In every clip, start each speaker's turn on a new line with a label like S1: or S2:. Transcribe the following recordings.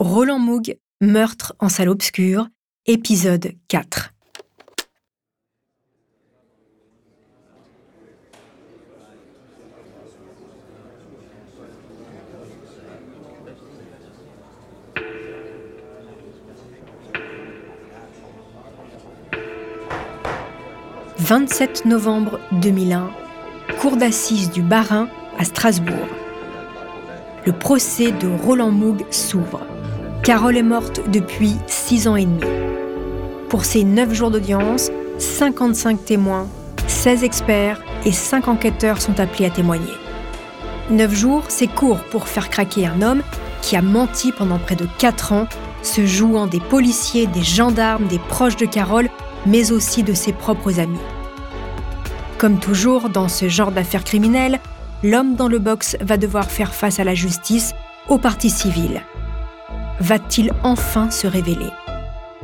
S1: Roland Moog, Meurtre en salle obscure, épisode 4. « 27 novembre 2001, cour d'assises du Barin à Strasbourg. Le procès de Roland Moog s'ouvre. Carole est morte depuis six ans et demi. Pour ces neuf jours d'audience, 55 témoins, 16 experts et 5 enquêteurs sont appelés à témoigner. Neuf jours, c'est court pour faire craquer un homme qui a menti pendant près de 4 ans, se jouant des policiers, des gendarmes, des proches de Carole, mais aussi de ses propres amis. Comme toujours dans ce genre d'affaires criminelles, l'homme dans le box va devoir faire face à la justice, au parti civil. Va-t-il enfin se révéler?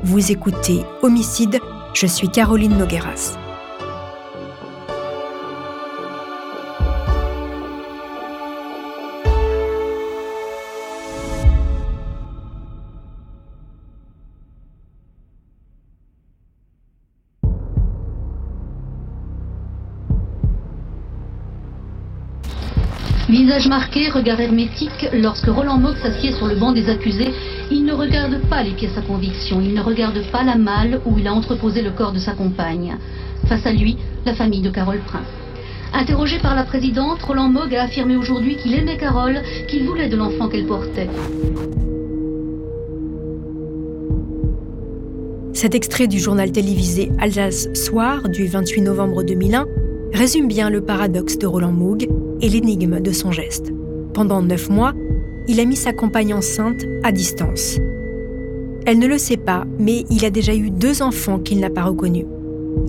S1: Vous écoutez Homicide, je suis Caroline Nogueras.
S2: Visage marqué, regard hermétique, lorsque Roland Mock s'assied sur le banc des accusés, il ne regarde pas les pièces à conviction, il ne regarde pas la malle où il a entreposé le corps de sa compagne. Face à lui, la famille de Carole Prince. Interrogé par la présidente, Roland Mogg a affirmé aujourd'hui qu'il aimait Carole, qu'il voulait de l'enfant qu'elle portait.
S1: Cet extrait du journal télévisé Alsace Soir du 28 novembre 2001 résume bien le paradoxe de Roland Moog et l'énigme de son geste. Pendant neuf mois, il a mis sa compagne enceinte à distance. Elle ne le sait pas, mais il a déjà eu deux enfants qu'il n'a pas reconnus.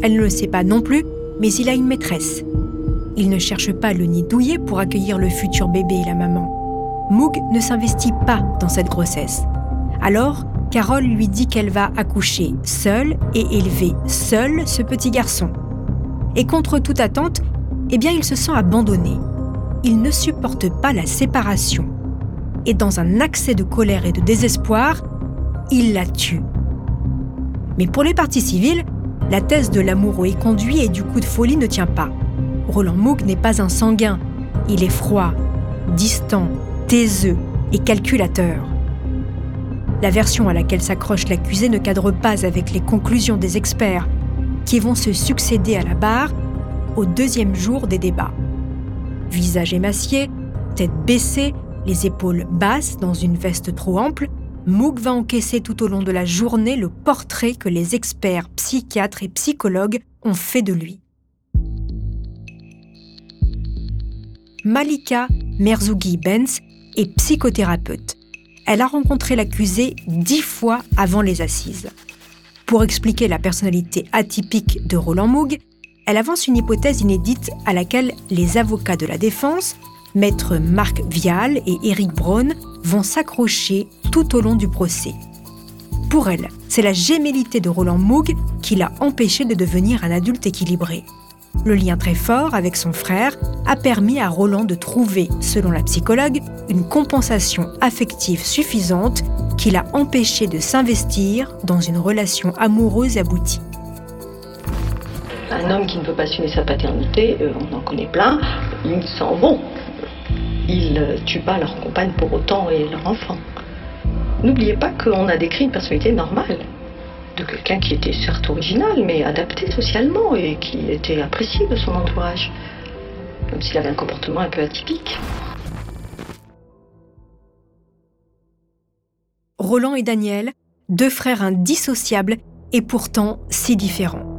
S1: Elle ne le sait pas non plus, mais il a une maîtresse. Il ne cherche pas le nid douillet pour accueillir le futur bébé et la maman. Moog ne s'investit pas dans cette grossesse. Alors, Carole lui dit qu'elle va accoucher seule et élever seule ce petit garçon. Et contre toute attente, eh bien, il se sent abandonné. Il ne supporte pas la séparation. Et dans un accès de colère et de désespoir, il la tue. Mais pour les parties civiles, la thèse de l'amoureux est conduit et du coup de folie ne tient pas. Roland Moog n'est pas un sanguin. Il est froid, distant, taiseux et calculateur. La version à laquelle s'accroche l'accusé ne cadre pas avec les conclusions des experts qui vont se succéder à la barre au deuxième jour des débats. Visage émacié, tête baissée, les épaules basses dans une veste trop ample, Moog va encaisser tout au long de la journée le portrait que les experts psychiatres et psychologues ont fait de lui. Malika Merzougi-Benz est psychothérapeute. Elle a rencontré l'accusé dix fois avant les assises. Pour expliquer la personnalité atypique de Roland Moog, elle avance une hypothèse inédite à laquelle les avocats de la défense, maître Marc Vial et Eric Braun, vont s'accrocher tout au long du procès. Pour elle, c'est la gémellité de Roland Moog qui l'a empêché de devenir un adulte équilibré. Le lien très fort avec son frère a permis à Roland de trouver, selon la psychologue, une compensation affective suffisante qui l'a empêché de s'investir dans une relation amoureuse aboutie.
S3: Un homme qui ne veut pas assumer sa paternité, euh, on en connaît plein, ils s'en vont. Ils ne tuent pas leur compagne pour autant et leur enfant. N'oubliez pas qu'on a décrit une personnalité normale de quelqu'un qui était certes original, mais adapté socialement et qui était apprécié de son entourage, même s'il avait un comportement un peu atypique.
S1: Roland et Daniel, deux frères indissociables et pourtant si différents.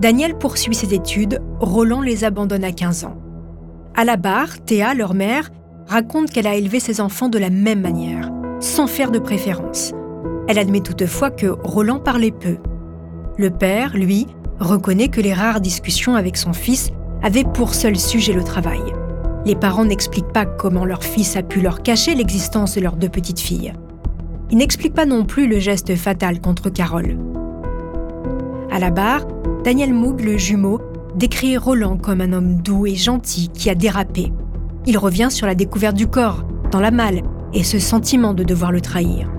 S1: Daniel poursuit ses études, Roland les abandonne à 15 ans. À la barre, Théa, leur mère, raconte qu'elle a élevé ses enfants de la même manière, sans faire de préférence. Elle admet toutefois que Roland parlait peu. Le père, lui, reconnaît que les rares discussions avec son fils avaient pour seul sujet le travail. Les parents n'expliquent pas comment leur fils a pu leur cacher l'existence de leurs deux petites filles. Ils n'expliquent pas non plus le geste fatal contre Carole. À la barre, Daniel Moog, le jumeau, décrit Roland comme un homme doux et gentil qui a dérapé. Il revient sur la découverte du corps, dans la malle, et ce sentiment de devoir le trahir.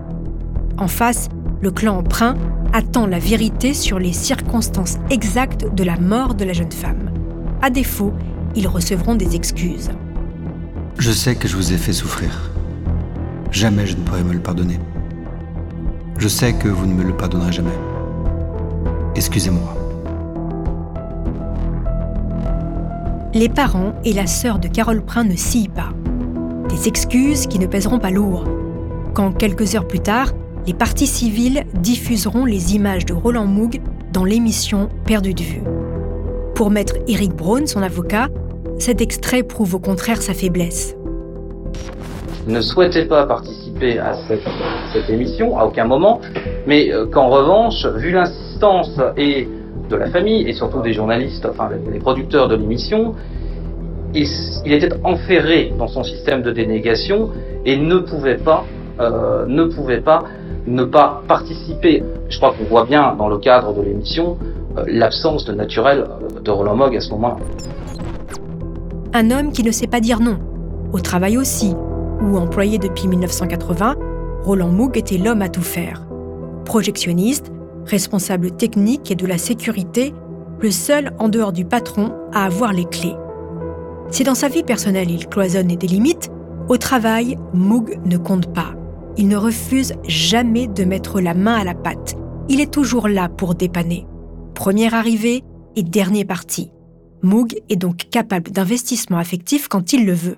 S1: En face, le clan emprunt attend la vérité sur les circonstances exactes de la mort de la jeune femme. À défaut, ils recevront des excuses.
S4: Je sais que je vous ai fait souffrir. Jamais je ne pourrai me le pardonner. Je sais que vous ne me le pardonnerez jamais. Excusez-moi.
S1: Les parents et la sœur de Carole Prin ne sillent pas. Des excuses qui ne pèseront pas lourd. Quand quelques heures plus tard, les partis civils diffuseront les images de Roland Moog dans l'émission Perdu de vue. Pour maître Eric Braun, son avocat, cet extrait prouve au contraire sa faiblesse.
S5: Ne souhaitait pas participer à cette, émission à aucun moment, mais euh, qu'en revanche, vu l'insistance et de la famille et surtout des journalistes, enfin les producteurs de l'émission, il, était enferré dans son système de dénégation et ne pouvait pas, euh, ne pouvait pas ne pas participer. Je crois qu'on voit bien dans le cadre de l'émission euh, l'absence de naturel de Roland Mogg à ce moment-là.
S1: Un homme qui ne sait pas dire non, au travail aussi, où employé depuis 1980, Roland Moog était l'homme à tout faire. Projectionniste, responsable technique et de la sécurité, le seul en dehors du patron à avoir les clés. Si dans sa vie personnelle il cloisonne et délimite, au travail, Moog ne compte pas. Il ne refuse jamais de mettre la main à la pâte. Il est toujours là pour dépanner. Premier arrivé et dernier parti. Moog est donc capable d'investissement affectif quand il le veut.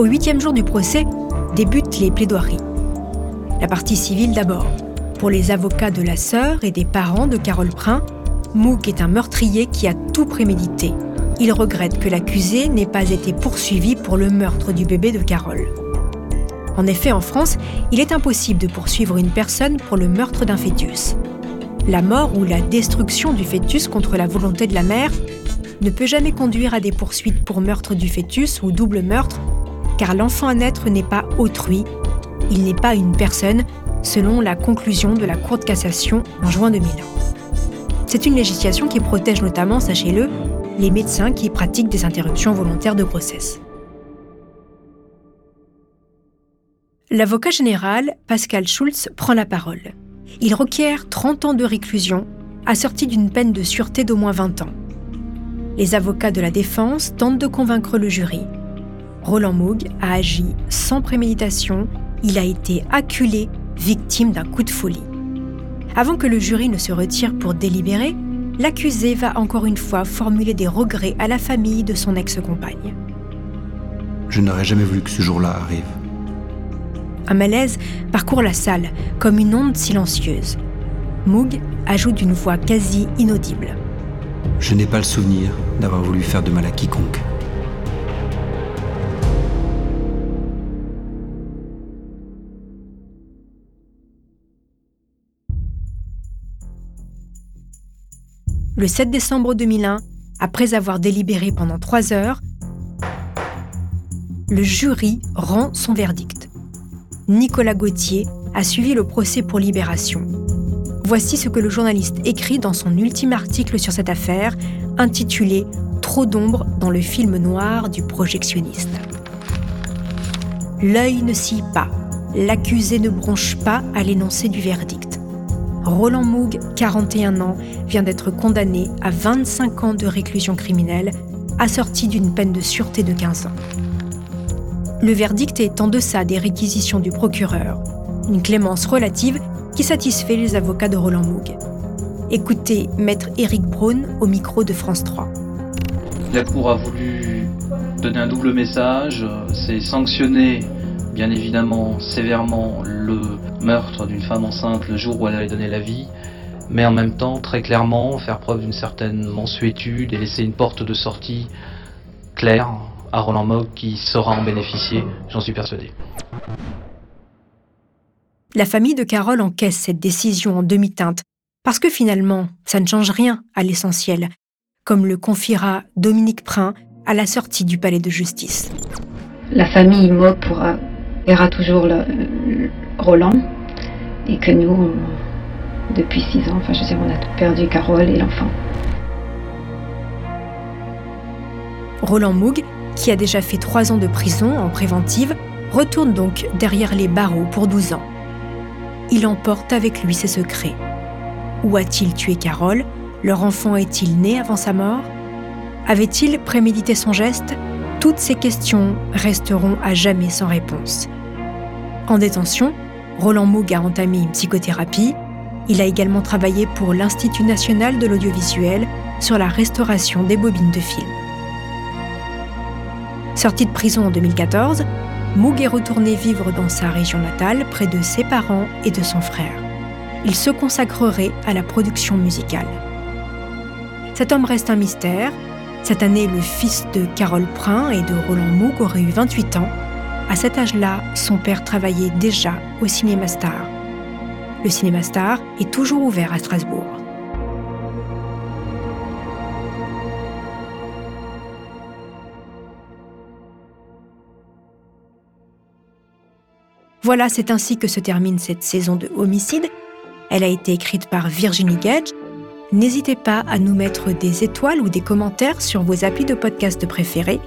S1: Au huitième jour du procès, débutent les plaidoiries. La partie civile d'abord. Pour les avocats de la sœur et des parents de Carole Prin, Mouk est un meurtrier qui a tout prémédité. Il regrette que l'accusé n'ait pas été poursuivi pour le meurtre du bébé de Carole. En effet, en France, il est impossible de poursuivre une personne pour le meurtre d'un fœtus. La mort ou la destruction du fœtus contre la volonté de la mère ne peut jamais conduire à des poursuites pour meurtre du fœtus ou double meurtre, car l'enfant à naître n'est pas autrui, il n'est pas une personne, selon la conclusion de la Cour de cassation en juin 2001. C'est une législation qui protège notamment, sachez-le, les médecins qui pratiquent des interruptions volontaires de grossesse. L'avocat général, Pascal Schulz, prend la parole. Il requiert 30 ans de réclusion, assorti d'une peine de sûreté d'au moins 20 ans. Les avocats de la défense tentent de convaincre le jury. Roland Moog a agi sans préméditation, il a été acculé victime d'un coup de folie. Avant que le jury ne se retire pour délibérer, l'accusé va encore une fois formuler des regrets à la famille de son ex-compagne.
S4: Je n'aurais jamais voulu que ce jour-là arrive.
S1: Un malaise parcourt la salle comme une onde silencieuse. Moog ajoute d'une voix quasi inaudible.
S4: Je n'ai pas le souvenir d'avoir voulu faire de mal à quiconque.
S1: Le 7 décembre 2001, après avoir délibéré pendant trois heures, le jury rend son verdict. Nicolas Gauthier a suivi le procès pour libération. Voici ce que le journaliste écrit dans son ultime article sur cette affaire, intitulé trop d'ombre dans le film noir du projectionniste. L'œil ne scie pas, l'accusé ne bronche pas à l'énoncé du verdict. Roland Moog, 41 ans, vient d'être condamné à 25 ans de réclusion criminelle, assorti d'une peine de sûreté de 15 ans. Le verdict est en deçà des réquisitions du procureur, une clémence relative qui satisfait les avocats de Roland Moog. Écoutez Maître Éric Braun au micro de France 3.
S6: La Cour a voulu donner un double message, c'est sanctionner bien évidemment sévèrement le meurtre d'une femme enceinte le jour où elle allait donner la vie, mais en même temps très clairement faire preuve d'une certaine mansuétude et laisser une porte de sortie claire à Roland Mogg qui saura en bénéficier, j'en suis persuadé.
S1: La famille de Carole encaisse cette décision en demi-teinte, parce que finalement, ça ne change rien à l'essentiel, comme le confiera Dominique Prin à la sortie du palais de justice.
S7: La famille Mogg pourra, verra toujours Roland, et que nous, depuis six ans, enfin je dire, on a perdu Carole et l'enfant.
S1: Roland Moog qui a déjà fait trois ans de prison en préventive, retourne donc derrière les barreaux pour 12 ans. Il emporte avec lui ses secrets. Où a-t-il tué Carole? Leur enfant est-il né avant sa mort? Avait-il prémédité son geste? Toutes ces questions resteront à jamais sans réponse. En détention, Roland Moog a entamé une psychothérapie. Il a également travaillé pour l'Institut national de l'audiovisuel sur la restauration des bobines de films. Sorti de prison en 2014, Moog est retourné vivre dans sa région natale près de ses parents et de son frère. Il se consacrerait à la production musicale. Cet homme reste un mystère. Cette année, le fils de Carole Prin et de Roland Moog aurait eu 28 ans. À cet âge-là, son père travaillait déjà au Cinéma Star. Le Cinéma Star est toujours ouvert à Strasbourg. Voilà, c'est ainsi que se termine cette saison de Homicide. Elle a été écrite par Virginie Gage. N'hésitez pas à nous mettre des étoiles ou des commentaires sur vos applis de podcast préférés.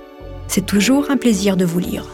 S1: C'est toujours un plaisir de vous lire.